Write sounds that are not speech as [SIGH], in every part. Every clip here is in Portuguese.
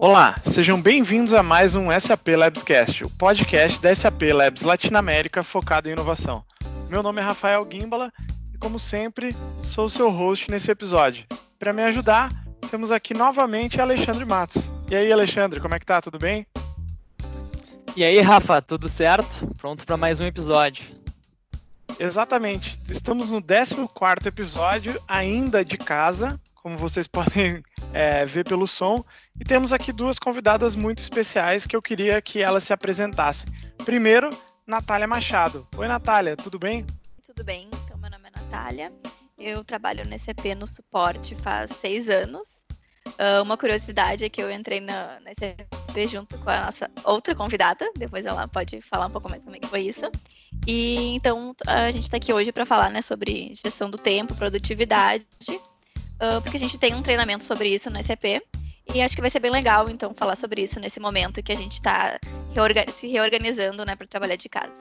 Olá, sejam bem-vindos a mais um SAP Labscast, o podcast da SAP Labs Latinoamérica focado em inovação. Meu nome é Rafael Gimbala e, como sempre, sou o seu host nesse episódio. Para me ajudar, temos aqui novamente Alexandre Matos. E aí, Alexandre, como é que tá? Tudo bem? E aí, Rafa, tudo certo? Pronto para mais um episódio. Exatamente. Estamos no 14 episódio, ainda de casa, como vocês [LAUGHS] podem é, ver pelo som. E temos aqui duas convidadas muito especiais que eu queria que elas se apresentassem. Primeiro, Natália Machado. Oi, Natália, tudo bem? Tudo bem, então meu nome é Natália. Eu trabalho no ECP no suporte faz seis anos. Uh, uma curiosidade é que eu entrei na, na ECP junto com a nossa outra convidada, depois ela pode falar um pouco mais como é que foi isso. E então a gente está aqui hoje para falar né, sobre gestão do tempo, produtividade uh, porque a gente tem um treinamento sobre isso no SCP. E acho que vai ser bem legal, então, falar sobre isso nesse momento que a gente está reorgan se reorganizando né, para trabalhar de casa.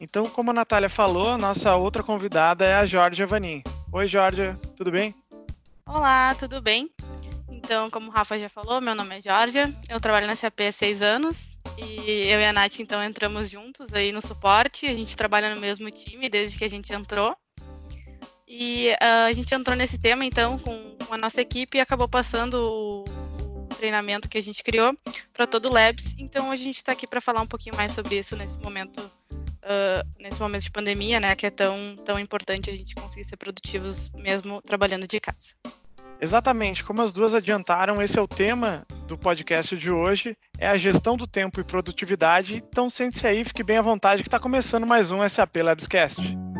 Então, como a Natália falou, a nossa outra convidada é a Jorge Vanin. Oi, Jorge, tudo bem? Olá, tudo bem? Então, como o Rafa já falou, meu nome é Jorge, eu trabalho na SAP há seis anos e eu e a Nath, então, entramos juntos aí no suporte, a gente trabalha no mesmo time desde que a gente entrou. E uh, a gente entrou nesse tema, então, com, a nossa equipe e acabou passando o, o treinamento que a gente criou para todo o Labs. Então, a gente está aqui para falar um pouquinho mais sobre isso nesse momento, uh, nesse momento de pandemia, né? Que é tão, tão importante a gente conseguir ser produtivos mesmo trabalhando de casa. Exatamente, como as duas adiantaram, esse é o tema do podcast de hoje, é a gestão do tempo e produtividade. Então sente-se aí, fique bem à vontade que está começando mais um SAP Labscast.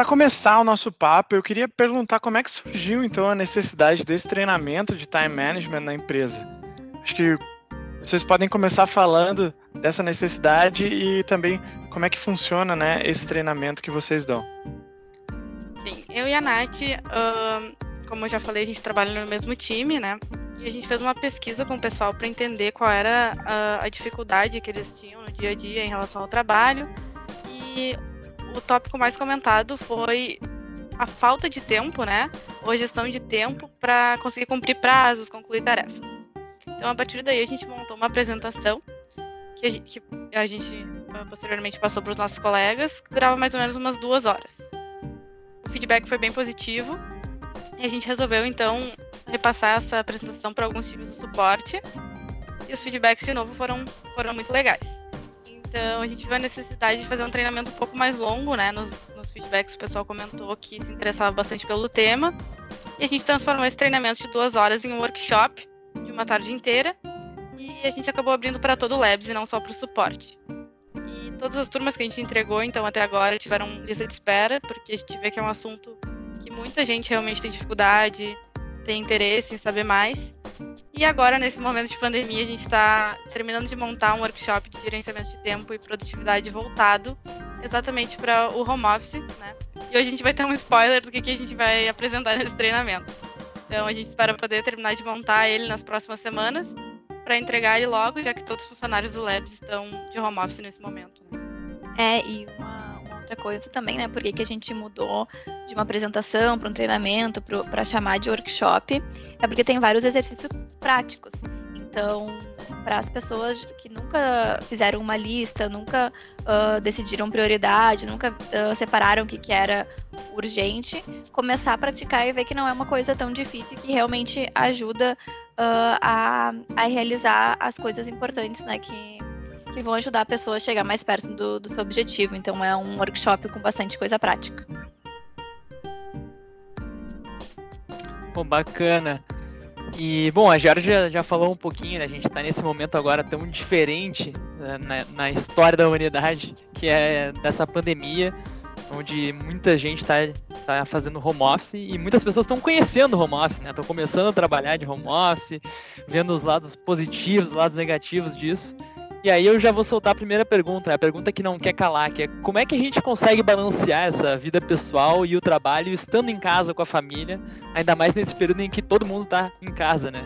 Para começar o nosso papo, eu queria perguntar como é que surgiu então a necessidade desse treinamento de time management na empresa. Acho que vocês podem começar falando dessa necessidade e também como é que funciona, né, esse treinamento que vocês dão. Sim, eu e a Nath, como eu já falei, a gente trabalha no mesmo time, né? E a gente fez uma pesquisa com o pessoal para entender qual era a, a dificuldade que eles tinham no dia a dia em relação ao trabalho. E o tópico mais comentado foi a falta de tempo, né? Ou a gestão de tempo para conseguir cumprir prazos, concluir tarefas. Então, a partir daí, a gente montou uma apresentação que a gente, que a gente ah, posteriormente passou para os nossos colegas, que durava mais ou menos umas duas horas. O feedback foi bem positivo e a gente resolveu, então, repassar essa apresentação para alguns times do suporte. E os feedbacks, de novo, foram, foram muito legais. Então a gente viu a necessidade de fazer um treinamento um pouco mais longo, né? Nos, nos feedbacks o pessoal comentou que se interessava bastante pelo tema. E a gente transformou esse treinamento de duas horas em um workshop de uma tarde inteira. E a gente acabou abrindo para todo o Labs e não só para o suporte. E todas as turmas que a gente entregou, então, até agora, tiveram lista de espera, porque a gente vê que é um assunto que muita gente realmente tem dificuldade, tem interesse em saber mais. E agora, nesse momento de pandemia, a gente está terminando de montar um workshop de gerenciamento de tempo e produtividade voltado exatamente para o home office, né? E hoje a gente vai ter um spoiler do que, que a gente vai apresentar nesse treinamento. Então a gente espera poder terminar de montar ele nas próximas semanas para entregar ele logo, já que todos os funcionários do Labs estão de home office nesse momento. É, e uma outra coisa também, né? Por que a gente mudou de uma apresentação para um treinamento para chamar de workshop? É porque tem vários exercícios práticos. Então, para as pessoas que nunca fizeram uma lista, nunca uh, decidiram prioridade, nunca uh, separaram o que, que era urgente, começar a praticar e ver que não é uma coisa tão difícil que realmente ajuda uh, a, a realizar as coisas importantes, né? Que, que vão ajudar a pessoa a chegar mais perto do, do seu objetivo. Então é um workshop com bastante coisa prática. Bom, bacana. E, bom, a Georgia já falou um pouquinho, né? A gente está nesse momento agora tão diferente né, na, na, história da humanidade, que é dessa pandemia, onde muita gente está tá fazendo home office e muitas pessoas estão conhecendo home office, né? Estão começando a trabalhar de home office, vendo os lados positivos, os lados negativos disso. E aí eu já vou soltar a primeira pergunta, a pergunta que não quer calar, que é como é que a gente consegue balancear essa vida pessoal e o trabalho estando em casa com a família, ainda mais nesse período em que todo mundo está em casa, né?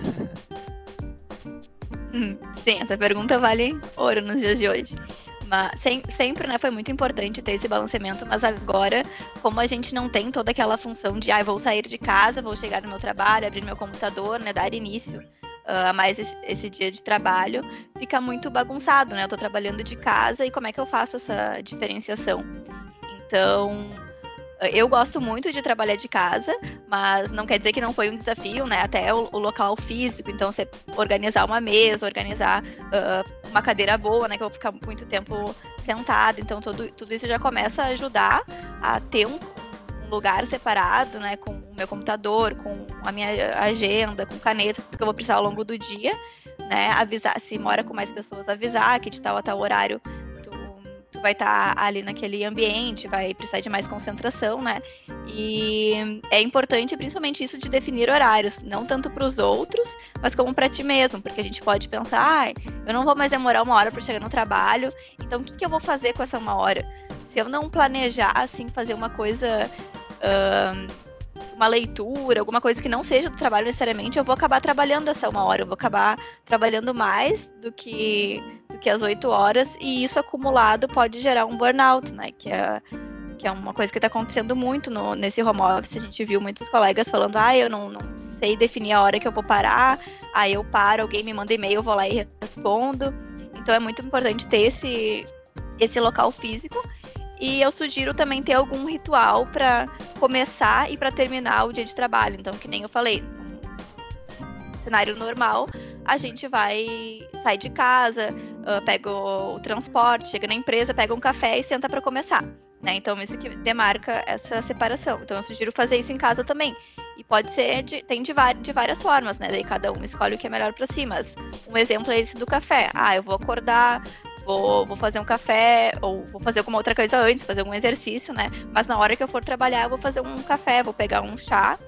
Hum, sim, essa pergunta vale ouro nos dias de hoje. Mas sem, sempre, né, foi muito importante ter esse balanceamento, mas agora, como a gente não tem toda aquela função de, ah, vou sair de casa, vou chegar no meu trabalho, abrir meu computador, né, dar início a mais esse, esse, dia de trabalho, fica muito bagunçado, né? Eu tô trabalhando de casa e como é que eu faço essa diferenciação? Então, eu gosto muito de trabalhar de casa, mas não quer dizer que não foi um desafio, né? Até o, o local físico, então você organizar uma mesa, organizar uh, uma cadeira boa, né? Que eu vou ficar muito tempo sentada, então tudo, tudo isso já começa a ajudar a ter um, um lugar separado, né? Com meu computador, com a minha agenda, com caneta, tudo que eu vou precisar ao longo do dia, né? Avisar, se mora com mais pessoas, avisar que de tal a tal horário vai estar tá ali naquele ambiente, vai precisar de mais concentração, né? E é importante, principalmente, isso de definir horários, não tanto para os outros, mas como para ti mesmo, porque a gente pode pensar, ah, eu não vou mais demorar uma hora para chegar no trabalho, então o que, que eu vou fazer com essa uma hora? Se eu não planejar, assim, fazer uma coisa. Uh, uma leitura, alguma coisa que não seja do trabalho necessariamente, eu vou acabar trabalhando essa uma hora, eu vou acabar trabalhando mais do que, do que as oito horas, e isso acumulado pode gerar um burnout, né? Que é, que é uma coisa que está acontecendo muito no, nesse home office. A gente viu muitos colegas falando, ah, eu não, não sei definir a hora que eu vou parar, aí eu paro, alguém me manda e-mail, eu vou lá e respondo. Então é muito importante ter esse, esse local físico e eu sugiro também ter algum ritual para começar e para terminar o dia de trabalho. Então, que nem eu falei, no cenário normal, a gente vai sair de casa, uh, pega o, o, transporte, chega na empresa, pega um café e senta para começar. Né? Então, isso que demarca essa separação. Então, eu sugiro fazer isso em casa também. E pode ser, de, tem de, de várias formas, né? Daí cada um escolhe o que é melhor para si. Mas um exemplo é esse do café. Ah, eu vou acordar vou, vou fazer um café, ou vou fazer alguma outra coisa antes, fazer algum exercício, né? Mas na hora que eu for trabalhar, eu vou fazer um café, vou pegar um chá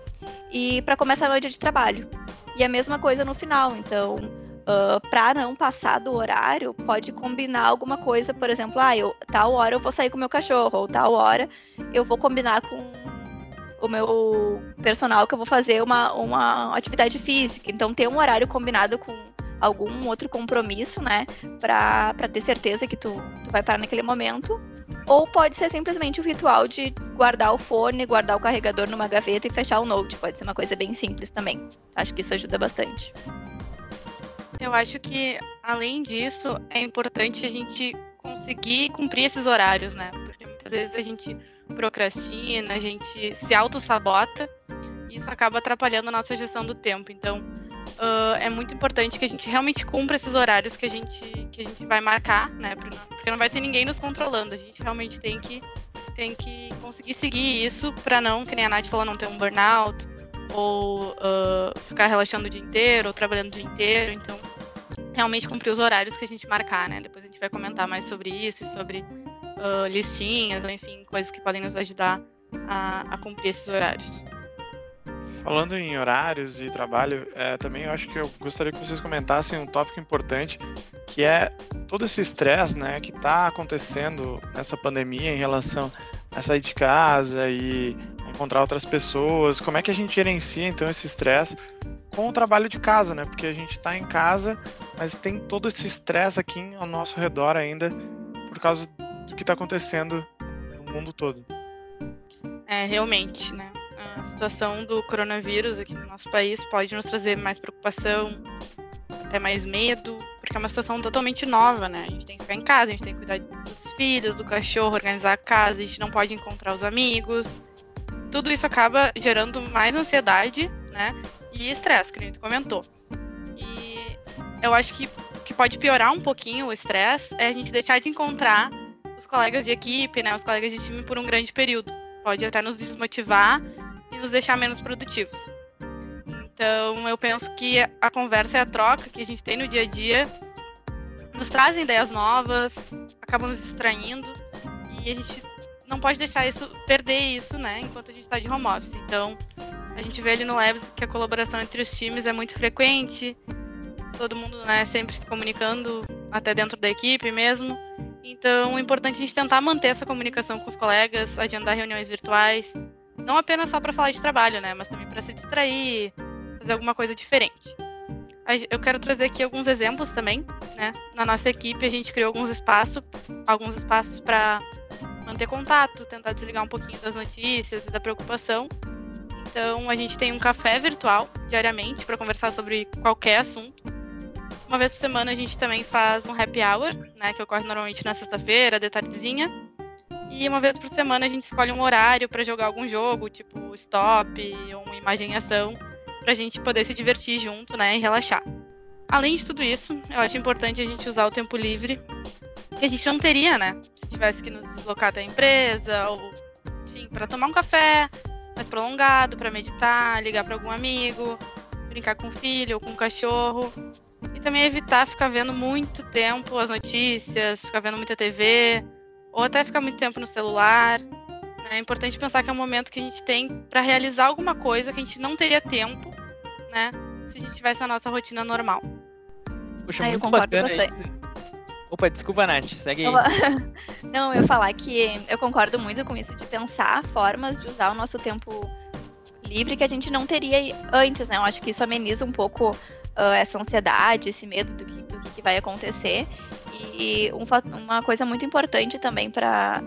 e para começar meu dia de trabalho. E a mesma coisa no final, então. Uh, para não passar do horário, pode combinar alguma coisa, por exemplo, ah, eu, tal hora eu vou sair com o meu cachorro, ou tal hora eu vou combinar com o meu personal que eu vou fazer uma, uma atividade física. Então, ter um horário combinado com algum outro compromisso, né? Pra ter certeza que tu, tu vai parar naquele momento. Ou pode ser simplesmente o ritual de guardar o fone, guardar o carregador numa gaveta e fechar o note. Pode ser uma coisa bem simples também. Acho que isso ajuda bastante. Eu acho que, além disso, é importante a gente conseguir cumprir esses horários, né? Porque muitas vezes a gente procrastina, a gente se auto-sabota e isso acaba atrapalhando a nossa gestão do tempo. Então, uh, é muito importante que a gente realmente cumpra esses horários que a gente, que a gente vai marcar, né? Porque não vai ter ninguém nos controlando. A gente realmente tem que, tem que conseguir seguir isso para não, que nem a Nath falou, não ter um burnout ou uh, ficar relaxando o dia inteiro ou trabalhando o dia inteiro. Então, realmente cumprir os horários que a gente marcar, né? Depois a gente vai comentar mais sobre isso e sobre uh, listinhas, ou enfim, coisas que podem nos ajudar a, a cumprir esses horários. Falando em horários e trabalho, é, também eu acho que eu gostaria que vocês comentassem um tópico importante, que é todo esse estresse né, que está acontecendo nessa pandemia em relação a sair de casa e encontrar outras pessoas. Como é que a gente gerencia então esse estresse com o trabalho de casa, né? Porque a gente está em casa, mas tem todo esse estresse aqui ao nosso redor ainda por causa do que está acontecendo no mundo todo. É, realmente, né? A situação do coronavírus aqui no nosso país pode nos trazer mais preocupação, até mais medo, porque é uma situação totalmente nova, né? A gente tem que ficar em casa, a gente tem que cuidar dos filhos, do cachorro, organizar a casa, a gente não pode encontrar os amigos. Tudo isso acaba gerando mais ansiedade, né? E estresse, que a gente comentou. E eu acho que que pode piorar um pouquinho o estresse é a gente deixar de encontrar os colegas de equipe, né? Os colegas de time por um grande período. Pode até nos desmotivar e nos deixar menos produtivos. Então, eu penso que a conversa e a troca que a gente tem no dia a dia nos trazem ideias novas, acabam nos distraindo e a gente não pode deixar isso, perder isso, né, enquanto a gente está de home office. Então, a gente vê ali no Labs que a colaboração entre os times é muito frequente, todo mundo, né, sempre se comunicando, até dentro da equipe mesmo. Então, o importante é a gente tentar manter essa comunicação com os colegas, agendar reuniões virtuais, não apenas só para falar de trabalho, né? Mas também para se distrair, fazer alguma coisa diferente. eu quero trazer aqui alguns exemplos também, né? Na nossa equipe a gente criou alguns espaços, alguns espaços para manter contato, tentar desligar um pouquinho das notícias da preocupação. Então a gente tem um café virtual diariamente para conversar sobre qualquer assunto. Uma vez por semana a gente também faz um happy hour, né, que ocorre normalmente na sexta-feira, de tardezinha. E uma vez por semana a gente escolhe um horário para jogar algum jogo, tipo stop ou uma imagem em ação, para a gente poder se divertir junto, né, e relaxar. Além de tudo isso, eu acho importante a gente usar o tempo livre que a gente não teria, né, se tivesse que nos deslocar até a empresa ou, enfim, para tomar um café mais prolongado, para meditar, ligar para algum amigo, brincar com o filho ou com o cachorro. E também evitar ficar vendo muito tempo as notícias, ficar vendo muita TV, ou até ficar muito tempo no celular. É importante pensar que é um momento que a gente tem para realizar alguma coisa que a gente não teria tempo, né? Se a gente tivesse a nossa rotina normal. Poxa, ah, muito bacana bastante. isso. Opa, desculpa, Nath, segue aí. [LAUGHS] Não, eu ia falar que eu concordo muito com isso de pensar formas de usar o nosso tempo livre que a gente não teria antes, né? Eu acho que isso ameniza um pouco uh, essa ansiedade, esse medo do que, do que vai acontecer. E um, uma coisa muito importante também para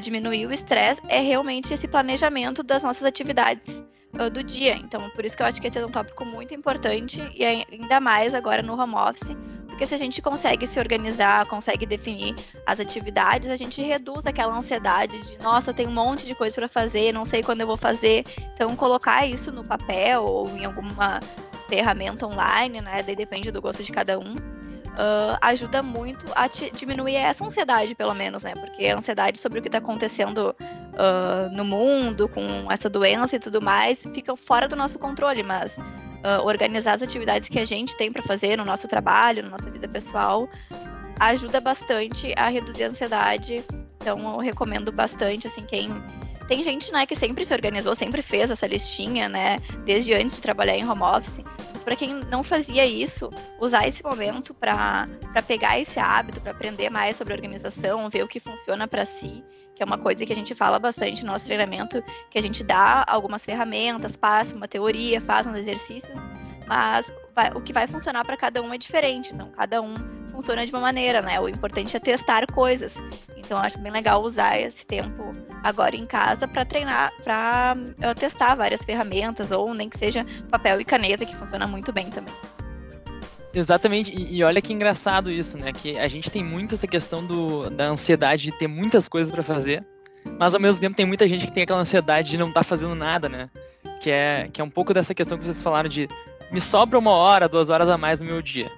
diminuir o estresse é realmente esse planejamento das nossas atividades uh, do dia. Então, por isso que eu acho que esse é um tópico muito importante e ainda mais agora no home office, porque se a gente consegue se organizar, consegue definir as atividades, a gente reduz aquela ansiedade de, nossa, eu tenho um monte de coisa para fazer, não sei quando eu vou fazer. Então, colocar isso no papel ou em alguma ferramenta online, né? Daí depende do gosto de cada um. Uh, ajuda muito a diminuir essa ansiedade, pelo menos, né? Porque a ansiedade sobre o que está acontecendo uh, no mundo, com essa doença e tudo mais, fica fora do nosso controle, mas uh, organizar as atividades que a gente tem para fazer no nosso trabalho, na nossa vida pessoal, ajuda bastante a reduzir a ansiedade. Então, eu recomendo bastante, assim, quem tem gente, né, que sempre se organizou, sempre fez essa listinha, né, desde antes de trabalhar em home office. Mas para quem não fazia isso, usar esse momento para pegar esse hábito, para aprender mais sobre organização, ver o que funciona para si, que é uma coisa que a gente fala bastante no nosso treinamento, que a gente dá algumas ferramentas, passa uma teoria, faz uns exercícios, mas vai, o que vai funcionar para cada um é diferente. Então, cada um funciona de uma maneira, né? O importante é testar coisas. Então, acho bem legal usar esse tempo agora em casa para treinar, para uh, testar várias ferramentas, ou nem que seja papel e caneta, que funciona muito bem também. Exatamente, e, e, olha que engraçado isso, né? Que a gente tem muito essa questão do, da ansiedade de ter muitas coisas para fazer, mas ao mesmo tempo tem muita gente que tem aquela ansiedade de não estar tá fazendo nada, né? Que é, que é um pouco dessa questão que vocês falaram de me sobra uma hora, duas horas a mais no meu dia.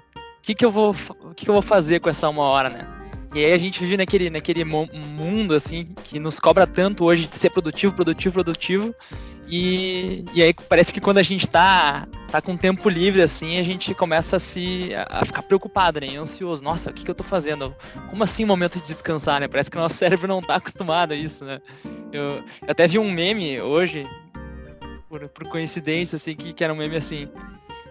O que, que, eu, vou, o que, que eu vou fazer com essa uma hora, né? E aí a gente vive naquele, naquele mundo, assim, que nos cobra tanto hoje de ser produtivo, produtivo, produtivo. E, e aí parece que quando a gente tá, tá com tempo livre, assim, a gente começa a se a ficar preocupado, né? Ansioso. Nossa, o que, que eu tô fazendo? Como assim um momento de descansar, né? Parece que o nosso cérebro não tá acostumado a isso, né? Eu, eu até vi um meme hoje, por, por coincidência, assim, que, que era um meme assim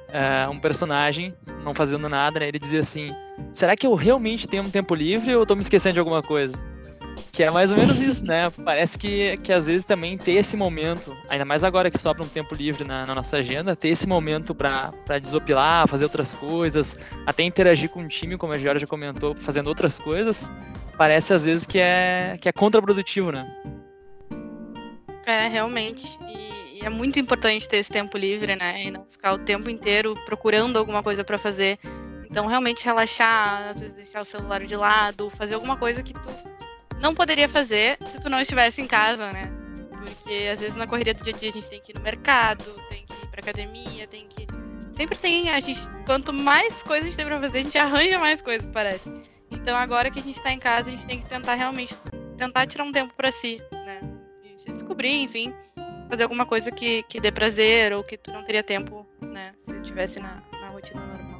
uh, um personagem não fazendo nada, né? Ele dizia assim: será que eu realmente tenho um tempo livre ou eu tô me esquecendo de alguma coisa? Que é mais ou menos isso, né? Parece que, que às vezes também ter esse momento, ainda mais agora que sobra um tempo livre na, na nossa agenda, ter esse momento para desopilar, fazer outras coisas, até interagir com o time, como a Georgia já comentou, fazendo outras coisas, parece às vezes que é, que é contraprodutivo, né? É, realmente. E é muito importante ter esse tempo livre, né? E não ficar o tempo inteiro procurando alguma coisa para fazer. Então, realmente relaxar, às vezes deixar o celular de lado, fazer alguma coisa que tu não poderia fazer se tu não estivesse em casa, né? Porque às vezes na correria do dia a dia a gente tem que ir no mercado, tem que ir pra academia, tem que. Sempre tem. A gente. Quanto mais coisas a gente tem pra fazer, a gente arranja mais coisas, parece. Então agora que a gente tá em casa, a gente tem que tentar realmente tentar tirar um tempo para si, né? E se descobrir, enfim fazer alguma coisa que, que dê prazer ou que tu não teria tempo, né, se estivesse na, na rotina normal.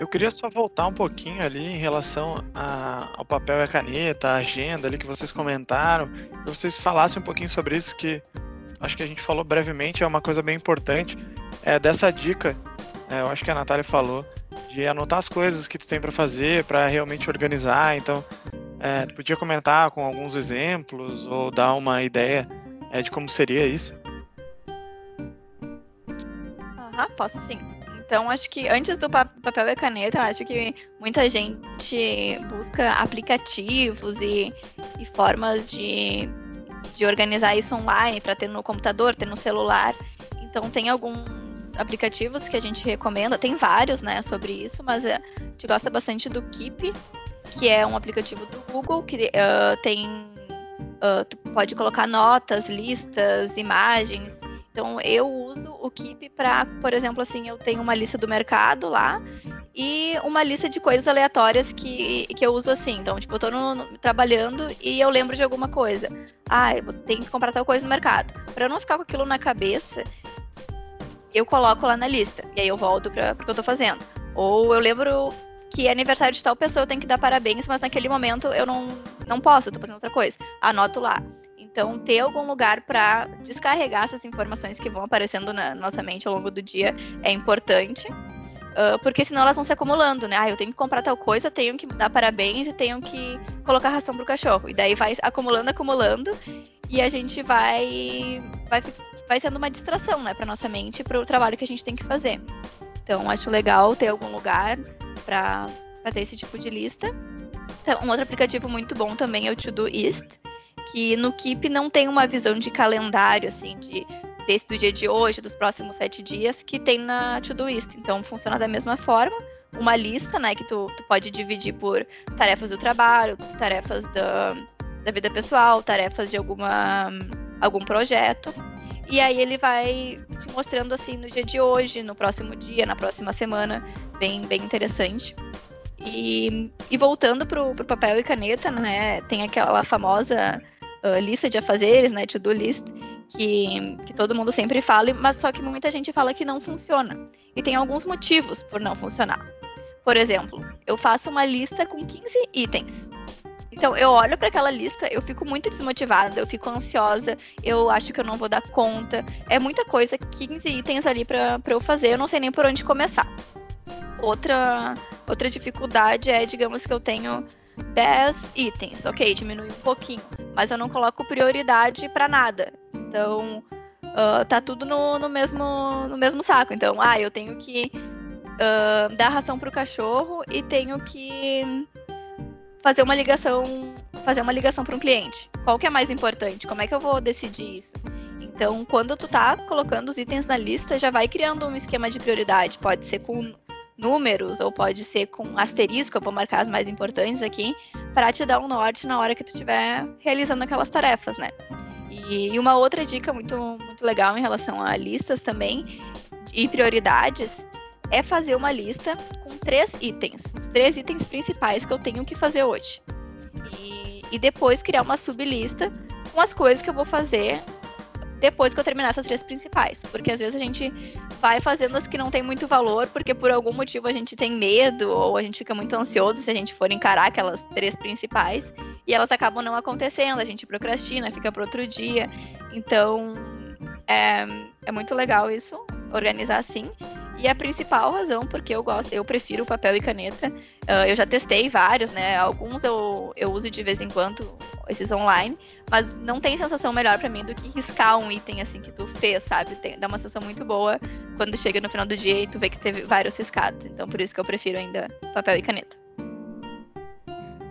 Eu queria só voltar um pouquinho ali em relação a, ao papel e a caneta, a agenda ali que vocês comentaram, que vocês falassem um pouquinho sobre isso, que acho que a gente falou brevemente, é uma coisa bem importante, é dessa dica, é, eu acho que a Natália falou, de anotar as coisas que tu tem para fazer, para realmente organizar, então é, tu podia comentar com alguns exemplos ou dar uma ideia é, de como seria isso? Posso sim. Então, acho que antes do papel e caneta, acho que muita gente busca aplicativos e, e formas de, de organizar isso online para ter no computador, ter no celular. Então, tem alguns aplicativos que a gente recomenda, tem vários, né, sobre isso, mas a gente gosta bastante do Keep, que é um aplicativo do Google que uh, tem. Uh, tu pode colocar notas, listas, imagens então eu uso o Keep para, por exemplo, assim, eu tenho uma lista do mercado lá e uma lista de coisas aleatórias que, que eu uso assim. Então, tipo, eu tô no, no, trabalhando e eu lembro de alguma coisa. Ah, eu tenho que comprar tal coisa no mercado. Para eu não ficar com aquilo na cabeça, eu coloco lá na lista. E aí eu volto para o que eu tô fazendo. Ou eu lembro que é aniversário de tal pessoa, eu tenho que dar parabéns, mas naquele momento eu não, não posso, eu tô fazendo outra coisa. Anoto lá. Então, ter algum lugar para descarregar essas informações que vão aparecendo na nossa mente ao longo do dia é importante. Uh, porque senão elas vão se acumulando, né? Ah, eu tenho que comprar tal coisa, tenho que dar parabéns e tenho que colocar ração pro cachorro. E daí vai acumulando, acumulando, e a gente vai vai, vai sendo uma distração, né, para nossa mente, para o trabalho que a gente tem que fazer. Então, acho legal ter algum lugar para ter esse tipo de lista. Então, um outro aplicativo muito bom também é o Todoist, que no Keep não tem uma visão de calendário, assim, de desse do dia de hoje, dos próximos sete dias, que tem na Todoist. Então funciona da mesma forma, uma lista, né, que tu, tu pode dividir por tarefas do trabalho, tarefas da, da vida pessoal, tarefas de alguma algum projeto. E aí ele vai te mostrando assim no dia de hoje, no próximo dia, na próxima semana, bem bem interessante. E, e voltando pro, pro papel e caneta, né, tem aquela famosa uh, lista de afazeres, né, to-do list, que, que todo mundo sempre fala, mas só que muita gente fala que não funciona. E tem alguns motivos por não funcionar. Por exemplo, eu faço uma lista com 15 itens. Então, eu olho para aquela lista, eu fico muito desmotivada, eu fico ansiosa, eu acho que eu não vou dar conta. É muita coisa, 15 itens ali para eu fazer, eu não sei nem por onde começar. Outra, outra dificuldade é, digamos que eu tenho 10 itens. Ok, diminui um pouquinho. Mas eu não coloco prioridade para nada. Então, uh, tá tudo no, no, mesmo, no mesmo saco. Então, ah, eu tenho que uh, dar ração pro cachorro e tenho que fazer uma ligação fazer uma ligação para um cliente. Qual que é mais importante? Como é que eu vou decidir isso? Então, quando tu tá colocando os itens na lista, já vai criando um esquema de prioridade. Pode ser com números, ou pode ser com asterisco, eu vou marcar as mais importantes aqui, para te dar um norte na hora que tu estiver realizando aquelas tarefas, né? E, e uma outra dica muito, muito legal em relação a listas também e prioridades é fazer uma lista três itens, três itens principais que eu tenho que fazer hoje. E, e depois criar uma sublista com as coisas que eu vou fazer depois que eu terminar essas três principais. Porque às vezes a gente vai fazendo as que não tem muito valor, porque por algum motivo a gente tem medo ou a gente fica muito ansioso se a gente for encarar aquelas três principais e elas acabam não acontecendo, a gente procrastina, fica para outro dia. Então é, é muito legal isso, organizar assim. E a principal razão porque eu gosto, eu prefiro papel e caneta. Uh, eu já testei vários, né? Alguns eu, eu uso de vez em quando, esses online, mas não tem sensação melhor para mim do que riscar um item assim que tu fez, sabe? Tem, dá uma sensação muito boa quando chega no final do dia e tu vê que teve vários riscados. Então por isso que eu prefiro ainda papel e caneta.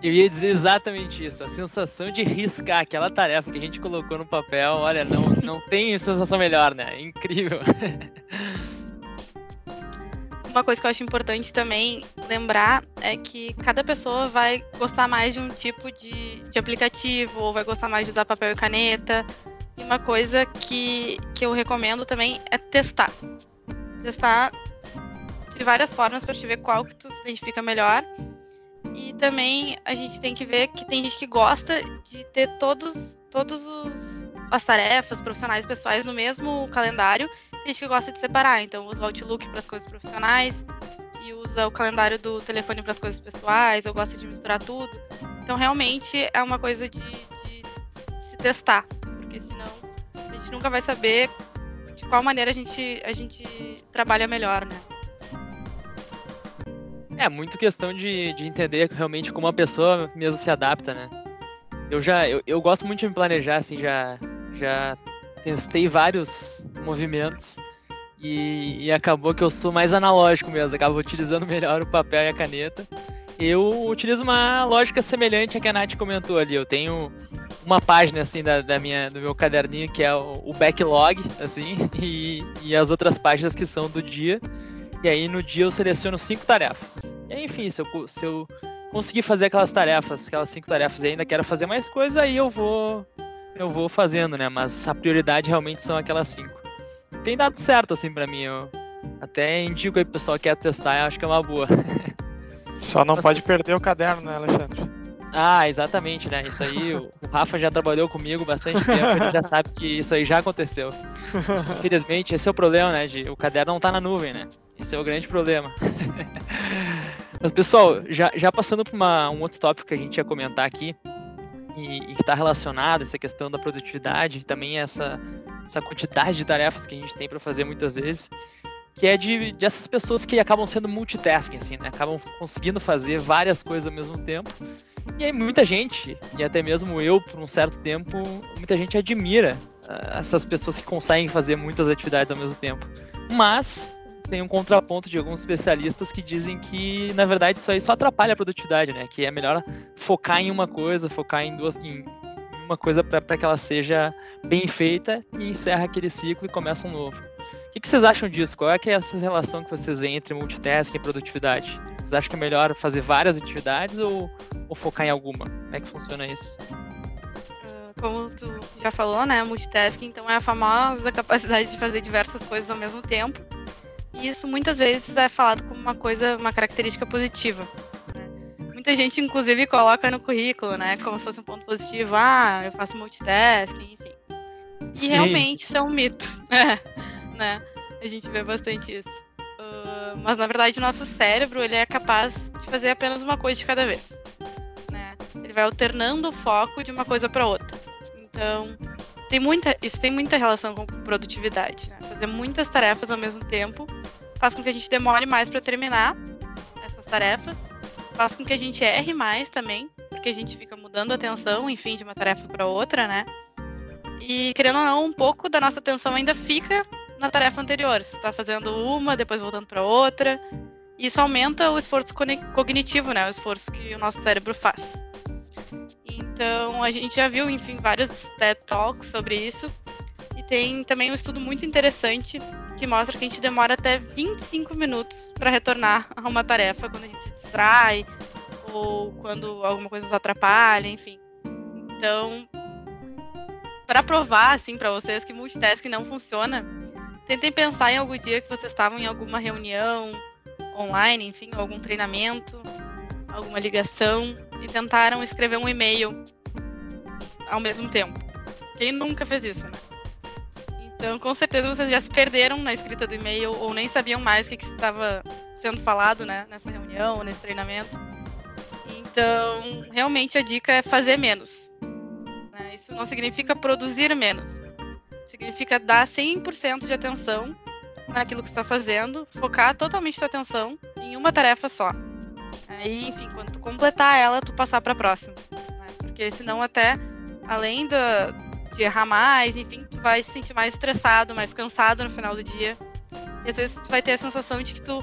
Eu ia dizer exatamente isso, a sensação de riscar aquela tarefa que a gente colocou no papel, olha, não, não tem sensação melhor, né? É incrível. [LAUGHS] uma coisa que eu acho importante também lembrar é que cada pessoa vai gostar mais de um tipo de, de aplicativo, ou vai gostar mais de usar papel e caneta. E uma coisa que, que eu recomendo também é testar. Testar de várias formas para te ver qual que tu se identifica melhor. E também a gente tem que ver que tem gente que gosta de ter todos, todos os, as tarefas profissionais e pessoais no mesmo calendário gente que gosta de separar, então usa o Outlook para as coisas profissionais e usa o calendário do telefone para as coisas pessoais, eu gosto de misturar tudo. Então realmente é uma coisa de, de, de se testar, porque senão a gente nunca vai saber de qual maneira a gente, a gente trabalha melhor, né? É muito questão de, de entender realmente como a pessoa mesmo se adapta, né? Eu já eu, eu gosto muito de me planejar, assim, já, já testei vários movimentos E, e, acabou que eu sou mais analógico mesmo, acabo utilizando [LAUGHS] melhor o papel e a caneta. Eu utilizo uma lógica semelhante à que a Nath comentou ali. Eu tenho uma página assim da, da minha, do meu caderninho que é o, o backlog, assim, [LAUGHS] e, e, as outras páginas que são do dia. E aí no dia eu seleciono cinco tarefas. E enfim, se eu, se eu conseguir fazer aquelas tarefas, aquelas cinco tarefas e ainda quero fazer mais coisa, aí eu vou eu vou fazendo, né? Mas a prioridade realmente são aquelas cinco. Tem dado certo, assim, para mim. Eu até indico aí pro pessoal que quer testar, eu acho que é uma boa. [LAUGHS] Só não Mas pode perder o caderno, né, Alexandre? Ah, exatamente, né? Isso aí, o [LAUGHS] Rafa já trabalhou comigo bastante tempo, ele já sabe que isso aí já aconteceu. Infelizmente, esse é o problema, né? De, o caderno não tá na nuvem, né? Esse é o grande problema. [LAUGHS] Mas, pessoal, já, já passando para um outro tópico que a gente ia comentar aqui, e, e que está relacionado, essa questão da produtividade, também essa, essa quantidade de tarefas que a gente tem para fazer muitas vezes, que é de, de essas pessoas que acabam sendo multitasking, assim, né? Acabam conseguindo fazer várias coisas ao mesmo tempo. E aí muita gente, e até mesmo eu, por um certo tempo, muita gente admira uh, essas pessoas que conseguem fazer muitas atividades ao mesmo tempo. Mas tem um contraponto de alguns especialistas que dizem que, na verdade, isso aí só atrapalha a produtividade, né? Que é melhor focar em uma coisa, focar em duas, em uma coisa para que ela seja bem feita e encerra aquele ciclo e começa um novo. O que, que vocês acham disso? Qual é, é essa relação que vocês veem entre multitasking e produtividade? Vocês acham que é melhor fazer várias atividades ou, ou focar em alguma? Como é que funciona isso? Ah, como tu já falou, né, multitasking, então é a famosa capacidade de fazer diversas coisas ao mesmo tempo e isso muitas vezes é falado como uma coisa, uma característica positiva. Né? Muita gente, inclusive, coloca no currículo, né? Como se fosse um ponto positivo. Ah, eu faço multitasking, enfim. E Sim. realmente isso é um mito. [LAUGHS] É, né? A gente vê bastante isso. Uh, mas na verdade o nosso cérebro ele é capaz de fazer apenas uma coisa de cada vez. Né? Ele vai alternando o foco de uma coisa para outra. Então, tem muita, isso tem muita relação com produtividade. Né? Fazer muitas tarefas ao mesmo tempo faz com que a gente demore mais para terminar essas tarefas, faz com que a gente erre mais também, porque a gente fica mudando a atenção, enfim, de uma tarefa para outra, né? E querendo ou não, um pouco da nossa atenção ainda fica na tarefa anterior. Você está fazendo uma, depois voltando para outra. Isso aumenta o esforço cognitivo, né? O esforço que o nosso cérebro faz. Então, a gente já viu, enfim, vários TED Talks sobre isso. E tem também um estudo muito interessante que mostra que a gente demora até 25 minutos para retornar a uma tarefa quando a gente se distrai ou quando alguma coisa nos atrapalha, enfim. Então, para provar assim para vocês que multitasking não funciona, tentem pensar em algum dia que vocês estavam em alguma reunião online, enfim, algum treinamento, alguma ligação e tentaram escrever um e-mail ao mesmo tempo. Quem nunca fez isso, né? Então, com certeza vocês já se perderam na escrita do e-mail ou nem sabiam mais o que, estava sendo falado, né, nessa reunião, nesse treinamento. Então, realmente a dica é fazer menos. Né? Isso não significa produzir menos. Significa dar 100% de atenção naquilo que está fazendo, focar totalmente sua atenção em uma tarefa só. Aí, enfim, quando tu completar ela, tu passar para a próxima. Né? Porque senão até, além da, de errar mais, enfim, tu vai se sentir mais estressado, mais cansado no final do dia. E às vezes tu vai ter a sensação de que tu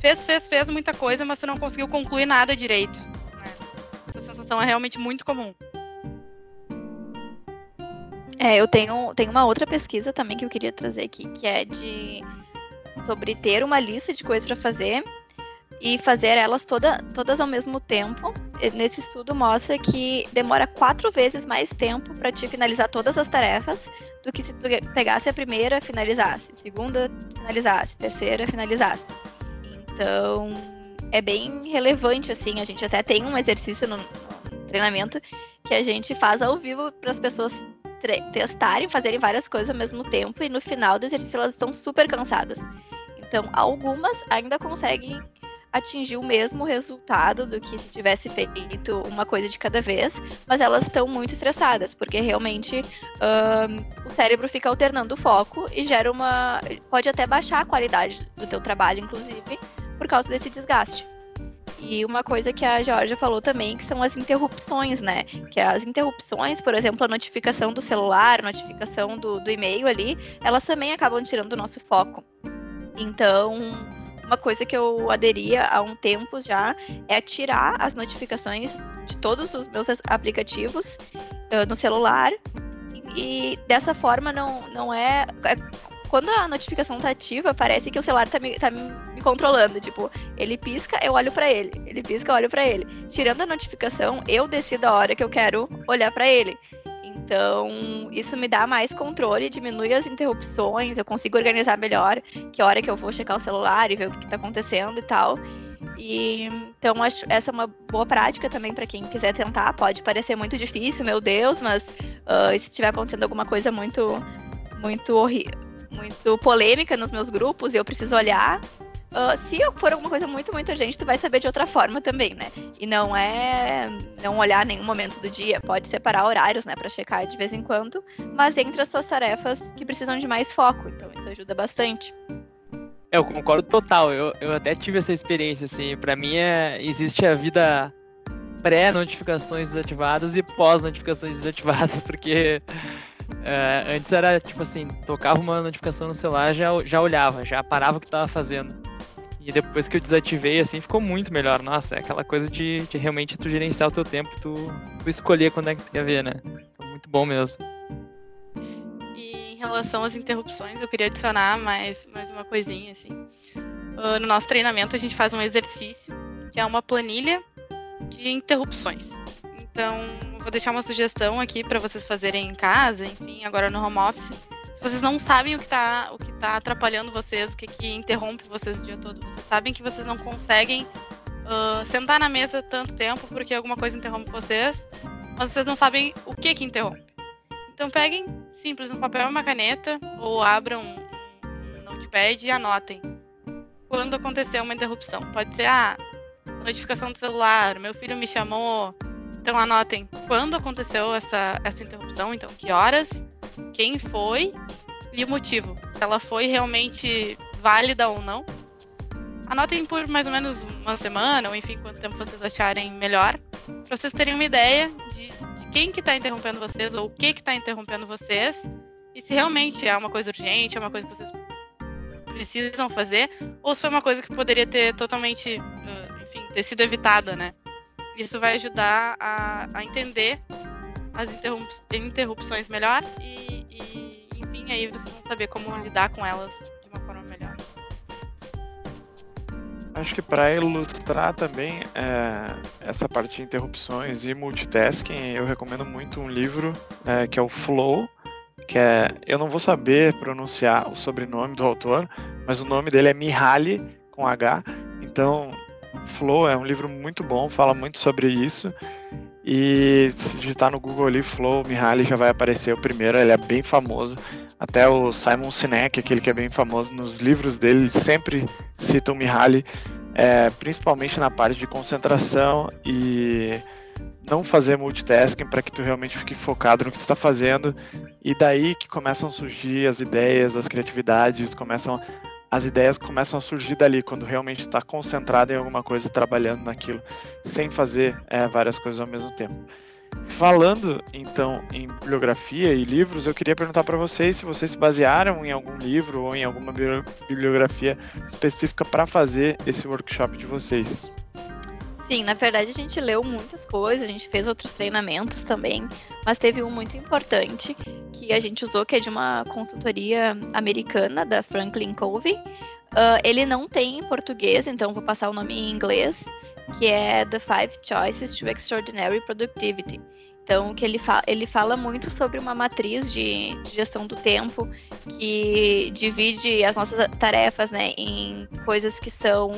fez, fez, fez muita coisa, mas tu não conseguiu concluir nada direito. Né? Essa sensação é realmente muito comum. É, eu tenho, tenho uma outra pesquisa também que eu queria trazer aqui, que é de sobre ter uma lista de coisas para fazer e fazer elas toda, todas ao mesmo tempo. Nesse estudo mostra que demora quatro vezes mais tempo para te finalizar todas as tarefas do que se tu pegasse a primeira, finalizasse, segunda, finalizasse, terceira, finalizasse. Então, é bem relevante, assim. A gente até tem um exercício no, no treinamento que a gente faz ao vivo para as pessoas testarem, fazerem várias coisas ao mesmo tempo e no final do exercício elas estão super cansadas. Então, algumas ainda conseguem atingir o mesmo resultado do que se tivesse feito uma coisa de cada vez, mas elas estão muito estressadas, porque realmente o cérebro fica alternando o foco e gera uma. pode até baixar a qualidade do teu trabalho, inclusive, por causa desse desgaste. E uma coisa que a Georgia falou também, que são as interrupções, né? Que as interrupções, por exemplo, a notificação do celular, notificação do, do e-mail ali, elas também acabam tirando o nosso foco. Então, uma coisa que eu aderia há um tempo já é tirar as notificações de todos os meus aplicativos uh, no celular. E, dessa forma não, não é, é quando a notificação tá ativa, parece que o celular tá me, tá me controlando. Tipo, ele pisca, eu olho para ele. Ele pisca, eu olho para ele. Tirando a notificação, eu decido a hora que eu quero olhar para ele. Então, isso me dá mais controle, diminui as interrupções, eu consigo organizar melhor que hora que eu vou checar o celular e ver o que, está acontecendo e tal. E então acho essa é uma boa prática também para quem quiser tentar. Pode parecer muito difícil, meu Deus, mas uh, se estiver acontecendo alguma coisa muito muito muito polêmica nos meus grupos e eu preciso olhar. Uh, se for alguma coisa muito, muito urgente, tu vai saber de outra forma também, né? E não é não olhar nenhum momento do dia, pode separar horários, né, para checar de vez em quando, mas entre as suas tarefas que precisam de mais foco, então isso ajuda bastante. É, eu concordo total, eu, eu até tive essa experiência, assim, para mim é, existe a vida pré-notificações desativadas e pós-notificações desativadas, [LAUGHS] porque é, antes era tipo assim, tocava uma notificação no celular, já, já olhava, já parava o que tava fazendo. E depois que eu desativei, assim, ficou muito melhor. Nossa, é aquela coisa de, de realmente tu gerenciar o teu tempo, tu, tu escolher quando é que tu quer ver, né? Então, muito bom mesmo. E em relação às interrupções, eu queria adicionar mais, mais uma coisinha, assim. Uh, no nosso treinamento, a gente faz um exercício, que é uma planilha de interrupções. Então, vou deixar uma sugestão aqui para vocês fazerem em casa, enfim, agora no home office. Se vocês não sabem o que está o que tá atrapalhando vocês, o que, que interrompe vocês o dia todo, vocês sabem que vocês não conseguem uh, sentar na mesa tanto tempo porque alguma coisa interrompe vocês, mas vocês não sabem o que que interrompe. Então peguem simples um papel e uma caneta ou abram um, notepad e anotem quando aconteceu uma interrupção. Pode ser a ah, notificação do celular, meu filho me chamou, então anotem quando aconteceu essa, essa interrupção, então que horas, quem foi e o motivo. Se ela foi realmente válida ou não. Anotem por mais ou menos uma semana, ou enfim, quanto tempo vocês acharem melhor, para vocês terem uma ideia de, de quem que está interrompendo vocês, ou o que que está interrompendo vocês, e se realmente é uma coisa urgente, é uma coisa que vocês precisam fazer, ou se foi uma coisa que poderia ter totalmente, enfim, ter sido evitada, né? Isso vai ajudar a, a entender as interrup interrupções melhor e, e, enfim, aí vocês vão saber como lidar com elas de uma forma melhor. Acho que para ilustrar também é, essa parte de interrupções e multitasking, eu recomendo muito um livro é, que é o Flow, que é, eu não vou saber pronunciar o sobrenome do autor, mas o nome dele é Mihaly com H. Então Flow é um livro muito bom, fala muito sobre isso. E se digitar no Google ali, Flow Mihaly, já vai aparecer o primeiro, ele é bem famoso. Até o Simon Sinek, aquele que é bem famoso nos livros dele, sempre cita o Mihaly, é, principalmente na parte de concentração e não fazer multitasking para que tu realmente fique focado no que tu está fazendo. E daí que começam a surgir as ideias, as criatividades, começam as ideias começam a surgir dali, quando realmente está concentrado em alguma coisa, trabalhando naquilo, sem fazer é, várias coisas ao mesmo tempo. Falando então em bibliografia e livros, eu queria perguntar para vocês se vocês se basearam em algum livro ou em alguma bibliografia específica para fazer esse workshop de vocês. Sim, na verdade a gente leu muitas coisas, a gente fez outros treinamentos também, mas teve um muito importante que a gente usou, que é de uma consultoria americana, da Franklin Covey. Uh, ele não tem em português, então vou passar o nome em inglês, que é The Five Choices to Extraordinary Productivity. Então, que ele, fa ele fala muito sobre uma matriz de, de, gestão do tempo que divide as nossas tarefas né, em coisas que são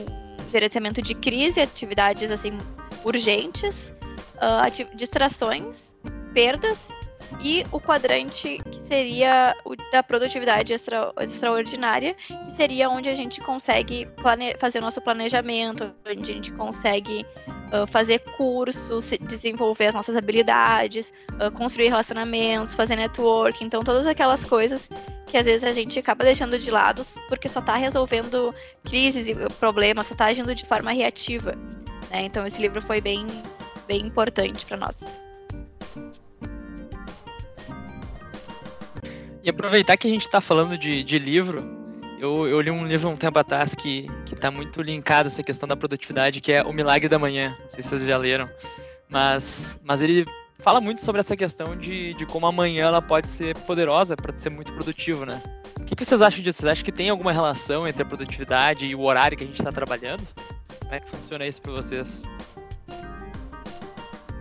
gerenciamento de crise, atividades assim urgentes, uh, distrações, perdas e o quadrante que seria o da produtividade extra, extraordinária, que seria onde a gente consegue fazer o nosso planejamento, onde a gente consegue uh, fazer cursos, desenvolver as nossas habilidades, uh, construir relacionamentos, fazer network, então todas aquelas coisas que às vezes a gente acaba deixando de lado porque só está resolvendo crises e problemas, só está agindo de forma reativa. Né? Então esse livro foi bem, bem importante para nós. E aproveitar que a gente está falando de, de livro, Eu, eu li um livro um tempo atrás que, que tá muito linkado essa questão da produtividade, que é O Milagre da Manhã. Não sei se vocês já leram. Mas, mas ele fala muito sobre essa questão de, de como amanhã ela pode ser poderosa para ser muito produtivo, né? O que, que vocês acham disso? Vocês acham que tem alguma relação entre a produtividade e o horário que a gente está trabalhando? Como é que funciona isso para vocês?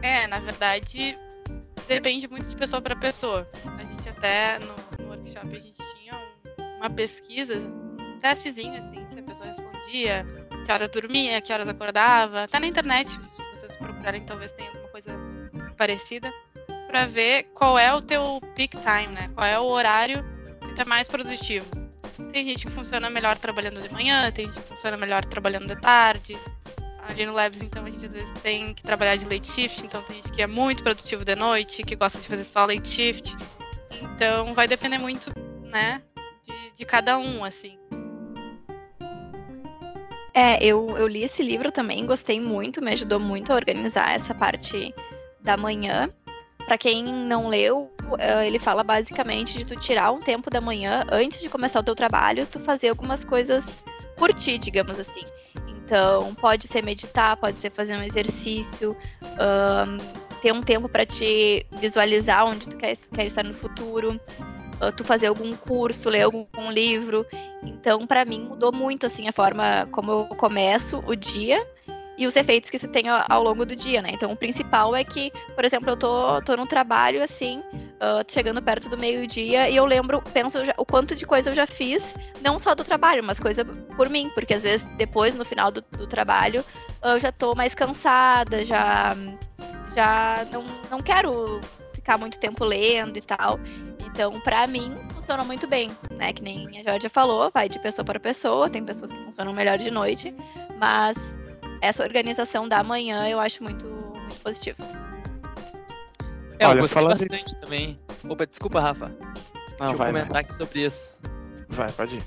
É, na verdade, depende muito de pessoa para pessoa. A gente até no, no workshop a gente uma pesquisa, um testezinho assim, se a pessoa respondia, que horas dormia, que horas acordava, até na internet, se vocês procurarem talvez tenha alguma coisa parecida, para ver qual é o teu peak time, né? Qual é o horário que tá mais produtivo. Tem gente que funciona melhor trabalhando de manhã, tem gente que funciona melhor trabalhando de tarde, ali no Labs, então a gente às vezes tem que trabalhar de late shift, então tem gente que é muito produtivo de noite, que gosta de fazer só late shift. Então vai depender muito, né, de, cada um, assim. É, eu, eu li esse livro também, gostei muito, me ajudou muito a organizar essa parte da manhã. Para quem não leu, eh, ele fala basicamente de tu tirar um tempo da manhã antes de começar o teu trabalho, tu fazer algumas coisas por ti, digamos assim. Então, pode ser meditar, pode ser fazer um exercício, um, ter um tempo para te visualizar onde tu quer, quer estar no futuro, tu fazer algum curso, ler algum, livro. Então, para mim, mudou muito assim a forma como eu começo o dia e os efeitos que isso tem ao, longo do dia, né? Então, o principal é que, por exemplo, eu tô, tô no trabalho assim, uh, chegando perto do meio-dia, e eu lembro, penso já, o quanto de coisa eu já fiz, não só do trabalho, mas coisa por mim, porque às vezes depois, no final do, do trabalho, eu já tô mais cansada, já, já não, não quero ficar muito tempo lendo e tal. Então, para mim, funciona muito bem, né? Que nem a Georgia falou, vai de pessoa para pessoa, tem pessoas que funcionam melhor de noite, mas essa organização da manhã eu acho muito, muito positivo. É, Olha, eu gostei falando bastante de... também. Opa, desculpa, Rafa. Não, Deixa vai, eu comentar vai. aqui sobre isso. Vai, pode ir.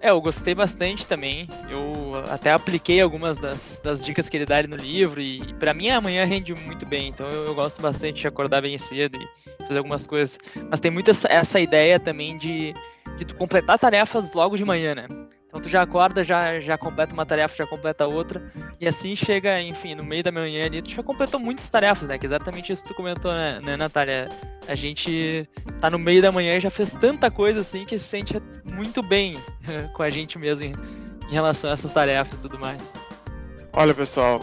É, eu gostei bastante também. Eu até apliquei algumas das, das dicas que ele dá no livro e, e para mim amanhã rende muito bem. Então eu, eu, gosto bastante de acordar bem cedo e fazer algumas coisas. Mas tem muito essa, essa ideia também de, de tu completar tarefas logo de manhã, né? Então tu já acorda, já, já completa uma tarefa, já completa outra, e assim chega, enfim, no meio da manhã ali, tu já completou muitas tarefas, né? Que é exatamente isso que tu comentou, né, né, Natália? A gente tá no meio da manhã e já fez tanta coisa assim que se sente muito bem [LAUGHS] com a gente mesmo em, em relação a essas tarefas e tudo mais. Olha, pessoal,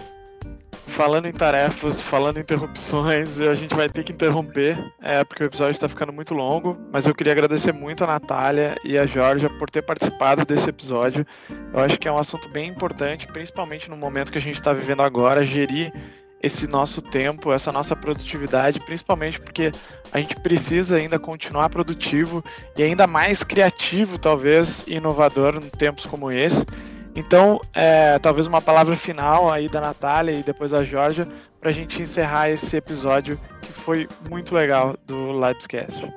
falando em tarefas, falando em interrupções, [LAUGHS] a gente vai ter que interromper, é, porque o episódio está ficando muito longo, mas eu queria agradecer muito a Natália e a Georgia por ter participado desse episódio. Eu acho que é um assunto bem importante, principalmente no momento que a gente está vivendo agora, gerir esse nosso tempo, essa nossa produtividade, principalmente porque a gente precisa ainda continuar produtivo e ainda mais criativo, talvez, e inovador em tempos como esse. Então, é, talvez uma palavra final aí da Natália e depois da Georgia para a gente encerrar esse episódio que foi muito legal do Livescast.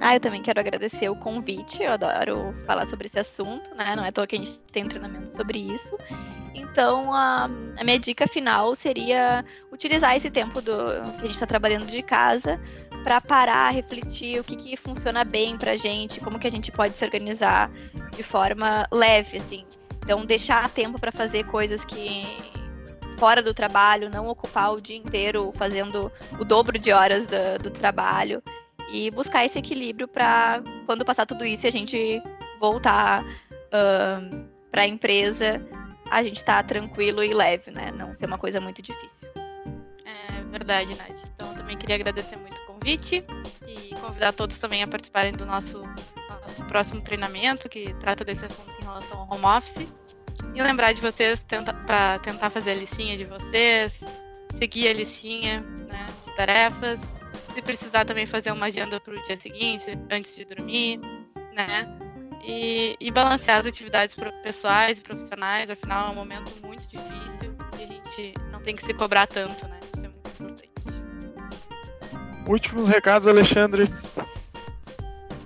Ah, eu também quero agradecer o convite, eu adoro falar sobre esse assunto, né? Não é à toa que a gente tem um treinamento sobre isso. Então, a, a minha dica final seria utilizar esse tempo do, que a gente está trabalhando de casa para parar, refletir o que, que funciona bem para a gente, como que a gente pode se organizar de forma leve, assim então, deixar tempo para fazer coisas que fora do trabalho, não ocupar o dia inteiro fazendo o dobro de horas do, do trabalho e buscar esse equilíbrio para quando passar tudo isso e a gente voltar uh, para a empresa, a gente estar tá tranquilo e leve, né? Não ser uma coisa muito difícil. É verdade, Nath. Então, eu também queria agradecer muito o convite e convidar todos também a participarem do nosso nosso próximo treinamento, que trata desse assunto em relação ao home office. E lembrar de vocês tenta, para tentar fazer a listinha de vocês, seguir a listinha né, de tarefas. Se precisar também fazer uma agenda para o dia seguinte, antes de dormir, né? E, e balancear as atividades pessoais e profissionais, afinal é um momento muito difícil e a gente não tem que se cobrar tanto, né? Isso é muito importante. Últimos recados, Alexandre.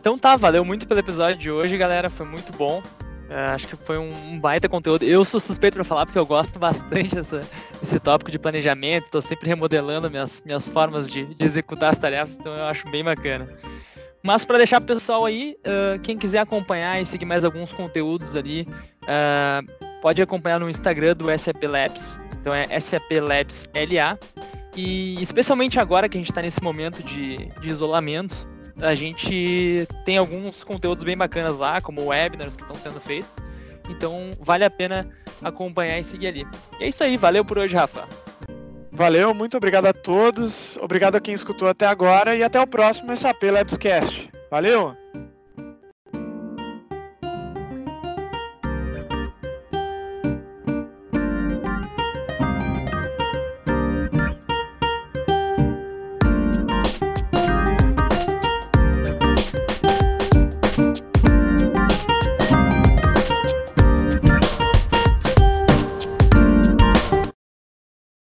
Então tá, valeu muito pelo episódio de hoje, galera. Foi muito bom. É, acho que foi um, baita conteúdo. Eu sou suspeito para falar porque eu gosto [LAUGHS] bastante dessa, desse tópico de planejamento. Estou sempre remodelando minhas, minhas formas de, de executar as tarefas, então eu acho bem bacana. Mas para deixar o pessoal aí, uh, quem quiser acompanhar e seguir mais alguns conteúdos ali, uh, pode acompanhar no Instagram do SAP Labs. Então é SAP Labs LA. E especialmente agora que a gente está nesse momento de, de isolamento, a gente tem alguns conteúdos bem bacanas lá, como webinars que estão sendo feitos. Então vale a pena acompanhar e seguir ali. E é isso aí, valeu por hoje, Rafa. Valeu, muito obrigado a todos, obrigado a quem escutou até agora e até o próximo SAP Labscast. Valeu!